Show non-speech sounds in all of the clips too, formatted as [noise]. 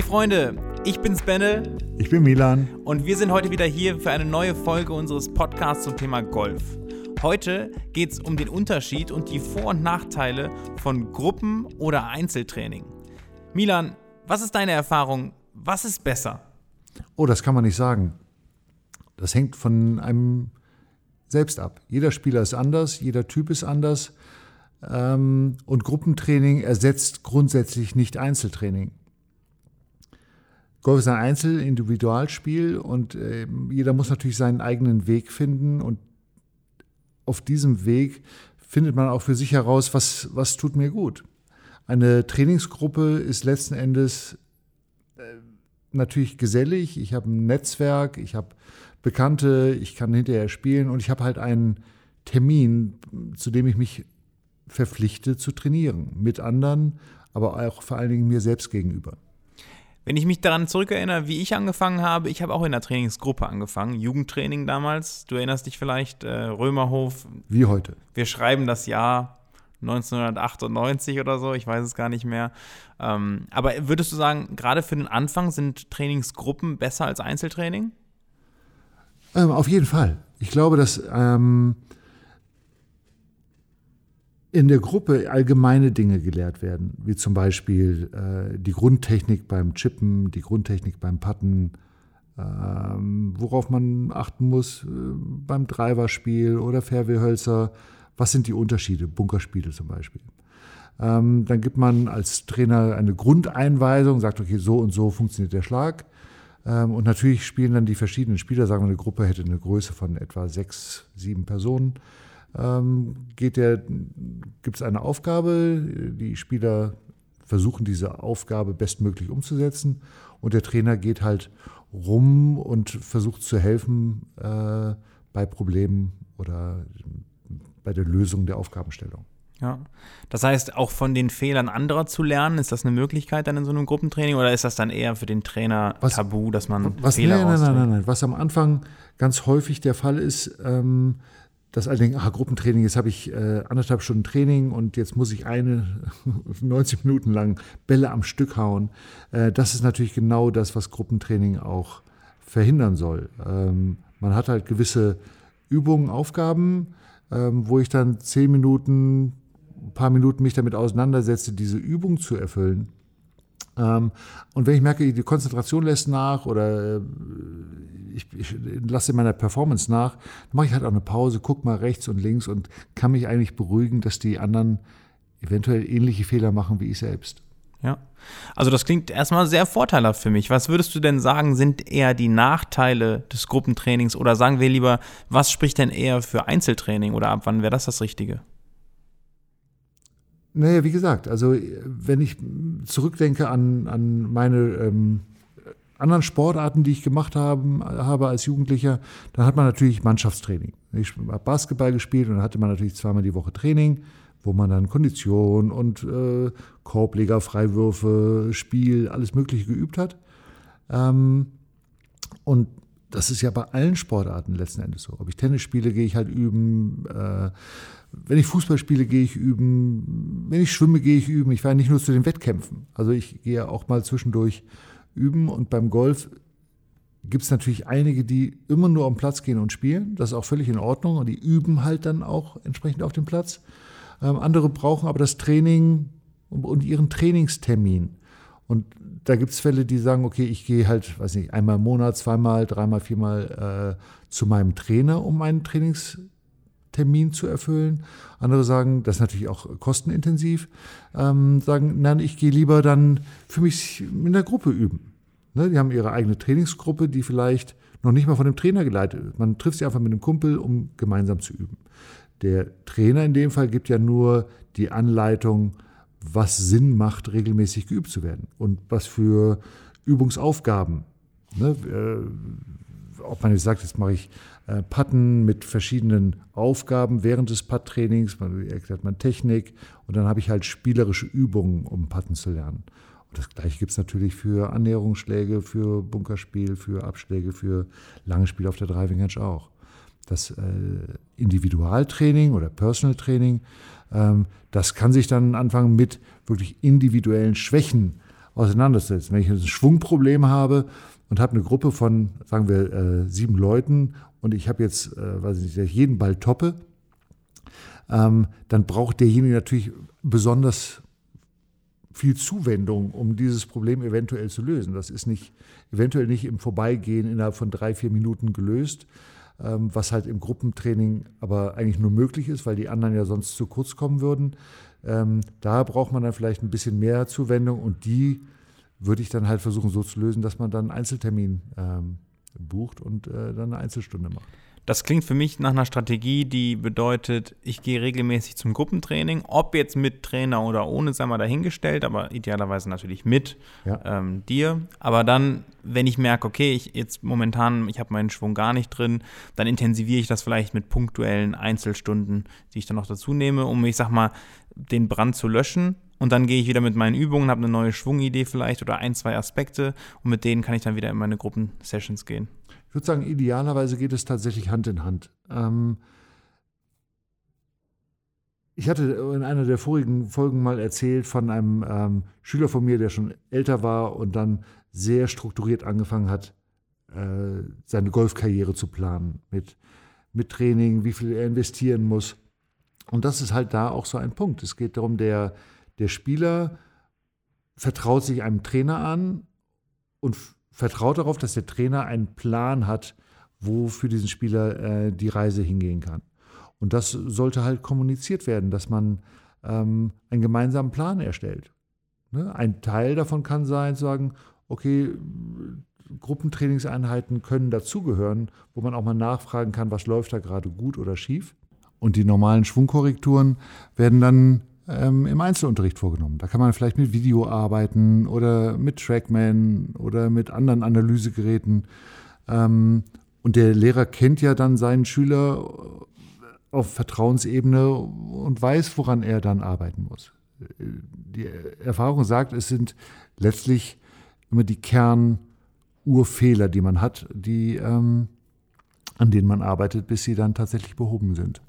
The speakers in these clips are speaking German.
Hey Freunde, ich bin's Benne. Ich bin Milan. Und wir sind heute wieder hier für eine neue Folge unseres Podcasts zum Thema Golf. Heute geht es um den Unterschied und die Vor- und Nachteile von Gruppen- oder Einzeltraining. Milan, was ist deine Erfahrung? Was ist besser? Oh, das kann man nicht sagen. Das hängt von einem selbst ab. Jeder Spieler ist anders, jeder Typ ist anders. Ähm, und Gruppentraining ersetzt grundsätzlich nicht Einzeltraining. Golf ist ein Einzel-Individualspiel und äh, jeder muss natürlich seinen eigenen Weg finden und auf diesem Weg findet man auch für sich heraus, was, was tut mir gut. Eine Trainingsgruppe ist letzten Endes äh, natürlich gesellig, ich habe ein Netzwerk, ich habe Bekannte, ich kann hinterher spielen und ich habe halt einen Termin, zu dem ich mich verpflichte zu trainieren. Mit anderen, aber auch vor allen Dingen mir selbst gegenüber. Wenn ich mich daran zurückerinnere, wie ich angefangen habe, ich habe auch in der Trainingsgruppe angefangen, Jugendtraining damals. Du erinnerst dich vielleicht, äh, Römerhof. Wie heute. Wir schreiben das Jahr 1998 oder so, ich weiß es gar nicht mehr. Ähm, aber würdest du sagen, gerade für den Anfang sind Trainingsgruppen besser als Einzeltraining? Ähm, auf jeden Fall. Ich glaube, dass ähm, in der Gruppe allgemeine Dinge gelehrt werden, wie zum Beispiel äh, die Grundtechnik beim Chippen, die Grundtechnik beim Putten, ähm, worauf man achten muss äh, beim Driverspiel oder Fairwayhölzer. Was sind die Unterschiede? Bunkerspiele zum Beispiel. Ähm, dann gibt man als Trainer eine Grundeinweisung, sagt, okay, so und so funktioniert der Schlag. Ähm, und natürlich spielen dann die verschiedenen Spieler, sagen wir, eine Gruppe hätte eine Größe von etwa sechs, sieben Personen ähm, gibt es eine Aufgabe, die Spieler versuchen diese Aufgabe bestmöglich umzusetzen und der Trainer geht halt rum und versucht zu helfen äh, bei Problemen oder bei der Lösung der Aufgabenstellung. Ja. Das heißt, auch von den Fehlern anderer zu lernen, ist das eine Möglichkeit dann in so einem Gruppentraining oder ist das dann eher für den Trainer was, tabu, dass man was, Fehler nein, nein, nein, nein, Was am Anfang ganz häufig der Fall ist, ähm, dass alle denken, ah, Gruppentraining, jetzt habe ich äh, anderthalb Stunden Training und jetzt muss ich eine [laughs] 90 Minuten lang Bälle am Stück hauen. Äh, das ist natürlich genau das, was Gruppentraining auch verhindern soll. Ähm, man hat halt gewisse Übungen, Aufgaben, ähm, wo ich dann zehn Minuten, ein paar Minuten mich damit auseinandersetze, diese Übung zu erfüllen. Ähm, und wenn ich merke, die Konzentration lässt nach oder äh, ich, ich lasse meiner Performance nach, dann mache ich halt auch eine Pause, gucke mal rechts und links und kann mich eigentlich beruhigen, dass die anderen eventuell ähnliche Fehler machen wie ich selbst. Ja. Also das klingt erstmal sehr vorteilhaft für mich. Was würdest du denn sagen, sind eher die Nachteile des Gruppentrainings oder sagen wir lieber, was spricht denn eher für Einzeltraining oder ab wann wäre das das Richtige? Naja, wie gesagt, also wenn ich zurückdenke an, an meine ähm, anderen Sportarten, die ich gemacht haben, habe als Jugendlicher, dann hat man natürlich Mannschaftstraining. Ich habe Basketball gespielt und dann hatte man natürlich zweimal die Woche Training, wo man dann Kondition und äh, Korbleger, Freiwürfe, Spiel, alles Mögliche geübt hat. Ähm, und das ist ja bei allen Sportarten letzten Endes so. Ob ich Tennis spiele, gehe ich halt üben. Äh, wenn ich Fußball spiele, gehe ich üben. Wenn ich schwimme, gehe ich üben. Ich war nicht nur zu den Wettkämpfen. Also ich gehe auch mal zwischendurch üben. Und beim Golf gibt es natürlich einige, die immer nur am Platz gehen und spielen. Das ist auch völlig in Ordnung. Und die üben halt dann auch entsprechend auf dem Platz. Ähm, andere brauchen aber das Training und ihren Trainingstermin. Und da gibt es Fälle, die sagen, okay, ich gehe halt, weiß nicht, einmal im Monat, zweimal, dreimal, viermal äh, zu meinem Trainer, um meinen Trainingstermin zu erfüllen. Andere sagen, das ist natürlich auch kostenintensiv, ähm, sagen, nein, ich gehe lieber dann für mich in der Gruppe üben. Ne, die haben ihre eigene Trainingsgruppe, die vielleicht noch nicht mal von dem Trainer geleitet wird. Man trifft sich einfach mit einem Kumpel, um gemeinsam zu üben. Der Trainer in dem Fall gibt ja nur die Anleitung, was Sinn macht, regelmäßig geübt zu werden und was für Übungsaufgaben. Ne? Äh, ob man jetzt sagt, jetzt mache ich äh, Patten mit verschiedenen Aufgaben während des Putt-Trainings, man erklärt man Technik und dann habe ich halt spielerische Übungen, um Patten zu lernen. Und das gleiche gibt es natürlich für Annäherungsschläge, für Bunkerspiel, für Abschläge, für lange Spiele auf der Driving Edge auch. Das äh, Individualtraining oder Personal Training ähm, das kann sich dann anfangen mit wirklich individuellen Schwächen auseinanderzusetzen. Wenn ich ein Schwungproblem habe und habe eine Gruppe von, sagen wir, äh, sieben Leuten und ich habe jetzt, äh, weiß ich nicht, jeden Ball toppe, ähm, dann braucht derjenige natürlich besonders viel Zuwendung, um dieses Problem eventuell zu lösen. Das ist nicht, eventuell nicht im Vorbeigehen innerhalb von drei, vier Minuten gelöst, was halt im Gruppentraining aber eigentlich nur möglich ist, weil die anderen ja sonst zu kurz kommen würden. Ähm, da braucht man dann vielleicht ein bisschen mehr Zuwendung und die würde ich dann halt versuchen so zu lösen, dass man dann einen Einzeltermin ähm, bucht und äh, dann eine Einzelstunde macht. Das klingt für mich nach einer Strategie, die bedeutet, ich gehe regelmäßig zum Gruppentraining, ob jetzt mit Trainer oder ohne, sei mal dahingestellt, aber idealerweise natürlich mit ja. ähm, dir. Aber dann, wenn ich merke, okay, ich jetzt momentan, ich habe meinen Schwung gar nicht drin, dann intensiviere ich das vielleicht mit punktuellen Einzelstunden, die ich dann noch dazu nehme, um, ich sag mal, den Brand zu löschen. Und dann gehe ich wieder mit meinen Übungen, habe eine neue Schwungidee vielleicht oder ein, zwei Aspekte und mit denen kann ich dann wieder in meine Gruppensessions gehen. Ich würde sagen, idealerweise geht es tatsächlich Hand in Hand. Ähm ich hatte in einer der vorigen Folgen mal erzählt von einem ähm, Schüler von mir, der schon älter war und dann sehr strukturiert angefangen hat, äh, seine Golfkarriere zu planen mit, mit Training, wie viel er investieren muss. Und das ist halt da auch so ein Punkt. Es geht darum, der, der Spieler vertraut sich einem Trainer an und vertraut darauf, dass der Trainer einen Plan hat, wo für diesen Spieler äh, die Reise hingehen kann. Und das sollte halt kommuniziert werden, dass man ähm, einen gemeinsamen Plan erstellt. Ne? Ein Teil davon kann sein, zu sagen, okay, Gruppentrainingseinheiten können dazugehören, wo man auch mal nachfragen kann, was läuft da gerade gut oder schief. Und die normalen Schwungkorrekturen werden dann ähm, im Einzelunterricht vorgenommen. Da kann man vielleicht mit Video arbeiten oder mit Trackman oder mit anderen Analysegeräten. Ähm, und der Lehrer kennt ja dann seinen Schüler auf Vertrauensebene und weiß, woran er dann arbeiten muss. Die Erfahrung sagt, es sind letztlich immer die Kernurfehler, die man hat, die, ähm, an denen man arbeitet, bis sie dann tatsächlich behoben sind.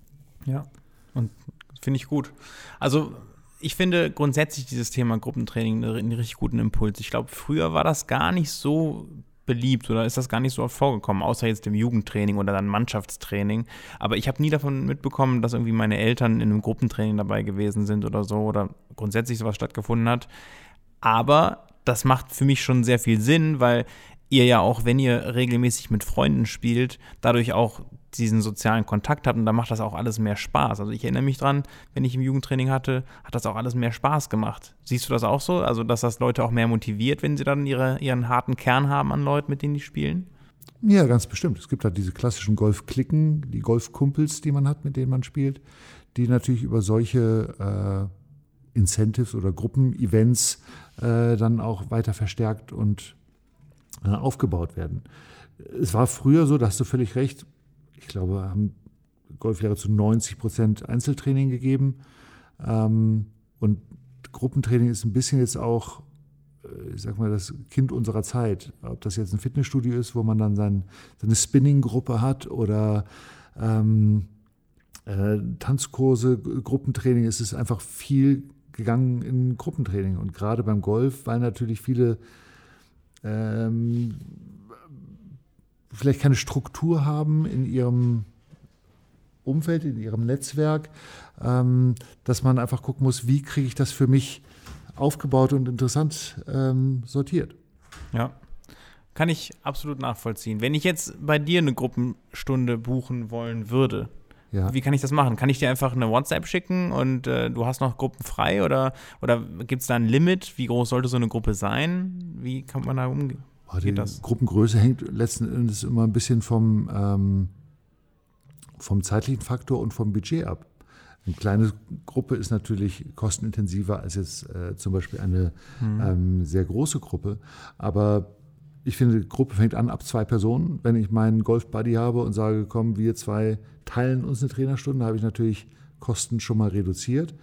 Ja, und Finde ich gut. Also ich finde grundsätzlich dieses Thema Gruppentraining einen richtig guten Impuls. Ich glaube, früher war das gar nicht so beliebt oder ist das gar nicht so oft vorgekommen, außer jetzt im Jugendtraining oder dann Mannschaftstraining. Aber ich habe nie davon mitbekommen, dass irgendwie meine Eltern in einem Gruppentraining dabei gewesen sind oder so oder grundsätzlich sowas stattgefunden hat. Aber das macht für mich schon sehr viel Sinn, weil ihr ja auch, wenn ihr regelmäßig mit Freunden spielt, dadurch auch diesen sozialen Kontakt habt und da macht das auch alles mehr Spaß. Also ich erinnere mich dran, wenn ich im Jugendtraining hatte, hat das auch alles mehr Spaß gemacht. Siehst du das auch so? Also, dass das Leute auch mehr motiviert, wenn sie dann ihre, ihren harten Kern haben an Leuten, mit denen die spielen? Ja, ganz bestimmt. Es gibt halt diese klassischen Golfklicken, die Golfkumpels, die man hat, mit denen man spielt, die natürlich über solche äh, Incentives oder Gruppenevents äh, dann auch weiter verstärkt und äh, aufgebaut werden. Es war früher so, da hast du völlig recht, ich glaube, haben Golflehrer zu 90 Prozent Einzeltraining gegeben. Ähm, und Gruppentraining ist ein bisschen jetzt auch, äh, ich sag mal, das Kind unserer Zeit. Ob das jetzt ein Fitnessstudio ist, wo man dann sein, seine Spinning-Gruppe hat oder ähm, äh, Tanzkurse, Gruppentraining, ist es einfach viel gegangen in Gruppentraining. Und gerade beim Golf, weil natürlich viele ähm, vielleicht keine Struktur haben in ihrem Umfeld, in ihrem Netzwerk, ähm, dass man einfach gucken muss, wie kriege ich das für mich aufgebaut und interessant ähm, sortiert. Ja, kann ich absolut nachvollziehen. Wenn ich jetzt bei dir eine Gruppenstunde buchen wollen würde, ja. wie kann ich das machen? Kann ich dir einfach eine WhatsApp schicken und äh, du hast noch Gruppen frei oder, oder gibt es da ein Limit? Wie groß sollte so eine Gruppe sein? Wie kann man da umgehen? Die Gruppengröße hängt letzten Endes immer ein bisschen vom, ähm, vom zeitlichen Faktor und vom Budget ab. Eine kleine Gruppe ist natürlich kostenintensiver als jetzt äh, zum Beispiel eine mhm. ähm, sehr große Gruppe. Aber ich finde, die Gruppe fängt an ab zwei Personen. Wenn ich meinen Golf-Buddy habe und sage, komm, wir zwei teilen uns eine Trainerstunde, habe ich natürlich Kosten schon mal reduziert.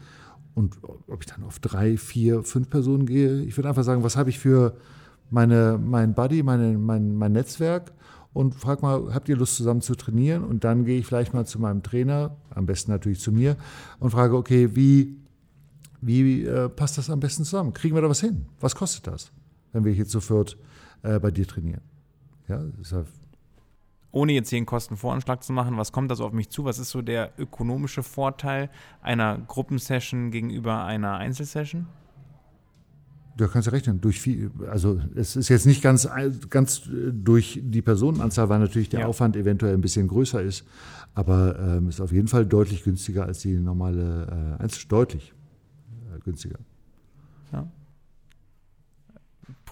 Und ob ich dann auf drei, vier, fünf Personen gehe, ich würde einfach sagen, was habe ich für meine, mein Buddy, meine, mein, mein Netzwerk und frage mal, habt ihr Lust zusammen zu trainieren? Und dann gehe ich vielleicht mal zu meinem Trainer, am besten natürlich zu mir, und frage, okay, wie, wie äh, passt das am besten zusammen? Kriegen wir da was hin? Was kostet das? wenn wir hier zu viert äh, bei dir trainieren. Ja, deshalb ohne jetzt hier einen Kostenvoranschlag zu machen, was kommt da so auf mich zu? Was ist so der ökonomische Vorteil einer Gruppensession gegenüber einer Einzelsession? Da kannst du rechnen. Durch viel, also es ist jetzt nicht ganz, ganz durch die Personenanzahl, weil natürlich der ja. Aufwand eventuell ein bisschen größer ist, aber ähm, ist auf jeden Fall deutlich günstiger als die normale äh, Einzel deutlich äh, günstiger. Ja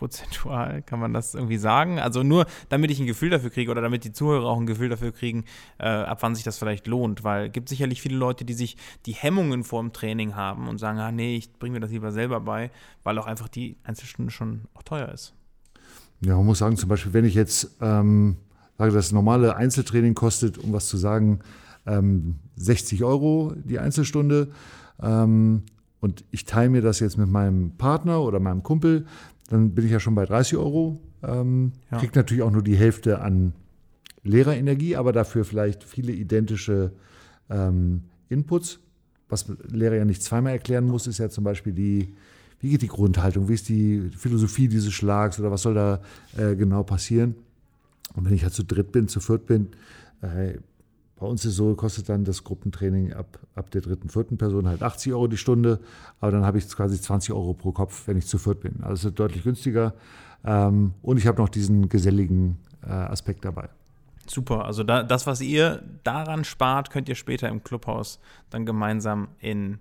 prozentual, kann man das irgendwie sagen? Also nur, damit ich ein Gefühl dafür kriege oder damit die Zuhörer auch ein Gefühl dafür kriegen, äh, ab wann sich das vielleicht lohnt, weil es gibt sicherlich viele Leute, die sich die Hemmungen vor dem Training haben und sagen, ah nee, ich bringe mir das lieber selber bei, weil auch einfach die Einzelstunde schon auch teuer ist. Ja, man muss sagen, zum Beispiel, wenn ich jetzt ähm, sage, das normale Einzeltraining kostet, um was zu sagen, ähm, 60 Euro die Einzelstunde, ähm, und ich teile mir das jetzt mit meinem Partner oder meinem Kumpel, dann bin ich ja schon bei 30 Euro. Ähm, ja. Kriege natürlich auch nur die Hälfte an Lehrerenergie, aber dafür vielleicht viele identische ähm, Inputs. Was Lehrer ja nicht zweimal erklären muss, ist ja zum Beispiel die, wie geht die Grundhaltung, wie ist die Philosophie dieses Schlags oder was soll da äh, genau passieren. Und wenn ich halt zu dritt bin, zu viert bin, äh, bei uns ist so, kostet dann das Gruppentraining ab, ab der dritten, vierten Person halt 80 Euro die Stunde, aber dann habe ich quasi 20 Euro pro Kopf, wenn ich zu viert bin. Also es ist deutlich günstiger ähm, und ich habe noch diesen geselligen äh, Aspekt dabei. Super, also da, das, was ihr daran spart, könnt ihr später im Clubhaus dann gemeinsam in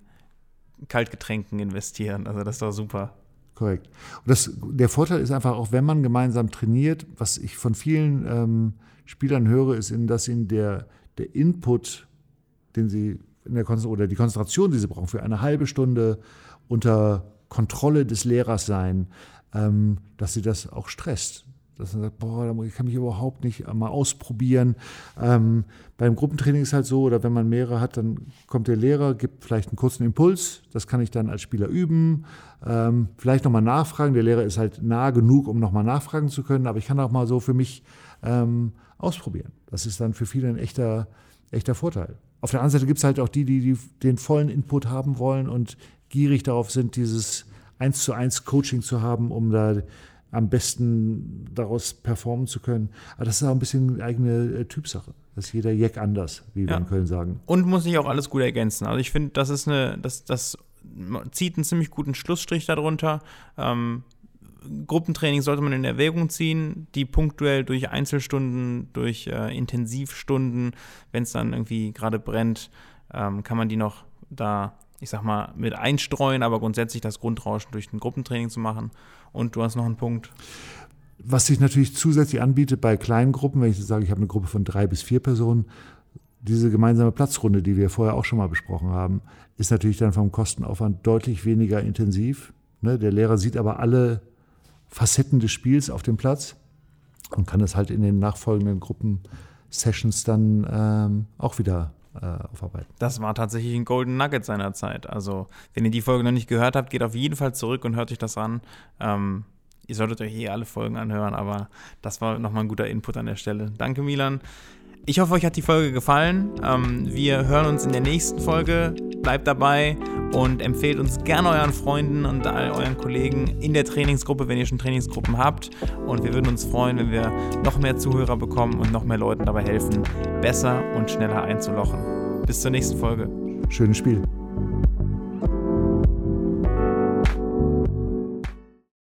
Kaltgetränken investieren. Also das ist doch super. Korrekt. Und das, der Vorteil ist einfach auch, wenn man gemeinsam trainiert, was ich von vielen ähm, Spielern höre, ist, dass ihnen der, der Input, den sie in der oder die Konzentration, die sie brauchen, für eine halbe Stunde unter Kontrolle des Lehrers sein, ähm, dass sie das auch stresst. Dass man sagt, boah, ich kann mich überhaupt nicht mal ausprobieren. Ähm, beim Gruppentraining ist halt so, oder wenn man mehrere hat, dann kommt der Lehrer, gibt vielleicht einen kurzen Impuls, das kann ich dann als Spieler üben, ähm, vielleicht nochmal nachfragen. Der Lehrer ist halt nah genug, um nochmal nachfragen zu können, aber ich kann auch mal so für mich ähm, ausprobieren. Das ist dann für viele ein echter, echter Vorteil. Auf der anderen Seite gibt es halt auch die, die, die den vollen Input haben wollen und gierig darauf sind, dieses eins zu eins Coaching zu haben, um da am besten daraus performen zu können. Aber das ist auch ein bisschen eigene äh, Typsache. Das ist jeder Jack anders, wie wir ja. in Köln sagen. Und muss sich auch alles gut ergänzen. Also ich finde, das ist eine, das, das zieht einen ziemlich guten Schlussstrich darunter. Ähm, Gruppentraining sollte man in Erwägung ziehen, die punktuell durch Einzelstunden, durch äh, Intensivstunden, wenn es dann irgendwie gerade brennt, ähm, kann man die noch da, ich sag mal, mit einstreuen, aber grundsätzlich das Grundrauschen durch ein Gruppentraining zu machen. Und du hast noch einen Punkt. Was sich natürlich zusätzlich anbietet bei kleinen Gruppen, wenn ich sage, ich habe eine Gruppe von drei bis vier Personen, diese gemeinsame Platzrunde, die wir vorher auch schon mal besprochen haben, ist natürlich dann vom Kostenaufwand deutlich weniger intensiv. Ne? Der Lehrer sieht aber alle Facetten des Spiels auf dem Platz und kann das halt in den nachfolgenden Gruppen-Sessions dann ähm, auch wieder äh, aufarbeiten. Das war tatsächlich ein Golden Nugget seiner Zeit. Also, wenn ihr die Folge noch nicht gehört habt, geht auf jeden Fall zurück und hört euch das an. Ähm, ihr solltet euch eh alle Folgen anhören, aber das war nochmal ein guter Input an der Stelle. Danke, Milan. Ich hoffe, euch hat die Folge gefallen. Ähm, wir hören uns in der nächsten Folge. Bleibt dabei und empfehlt uns gerne euren Freunden und all euren Kollegen in der Trainingsgruppe, wenn ihr schon Trainingsgruppen habt. Und wir würden uns freuen, wenn wir noch mehr Zuhörer bekommen und noch mehr Leuten dabei helfen, besser und schneller einzulochen. Bis zur nächsten Folge. Schönes Spiel.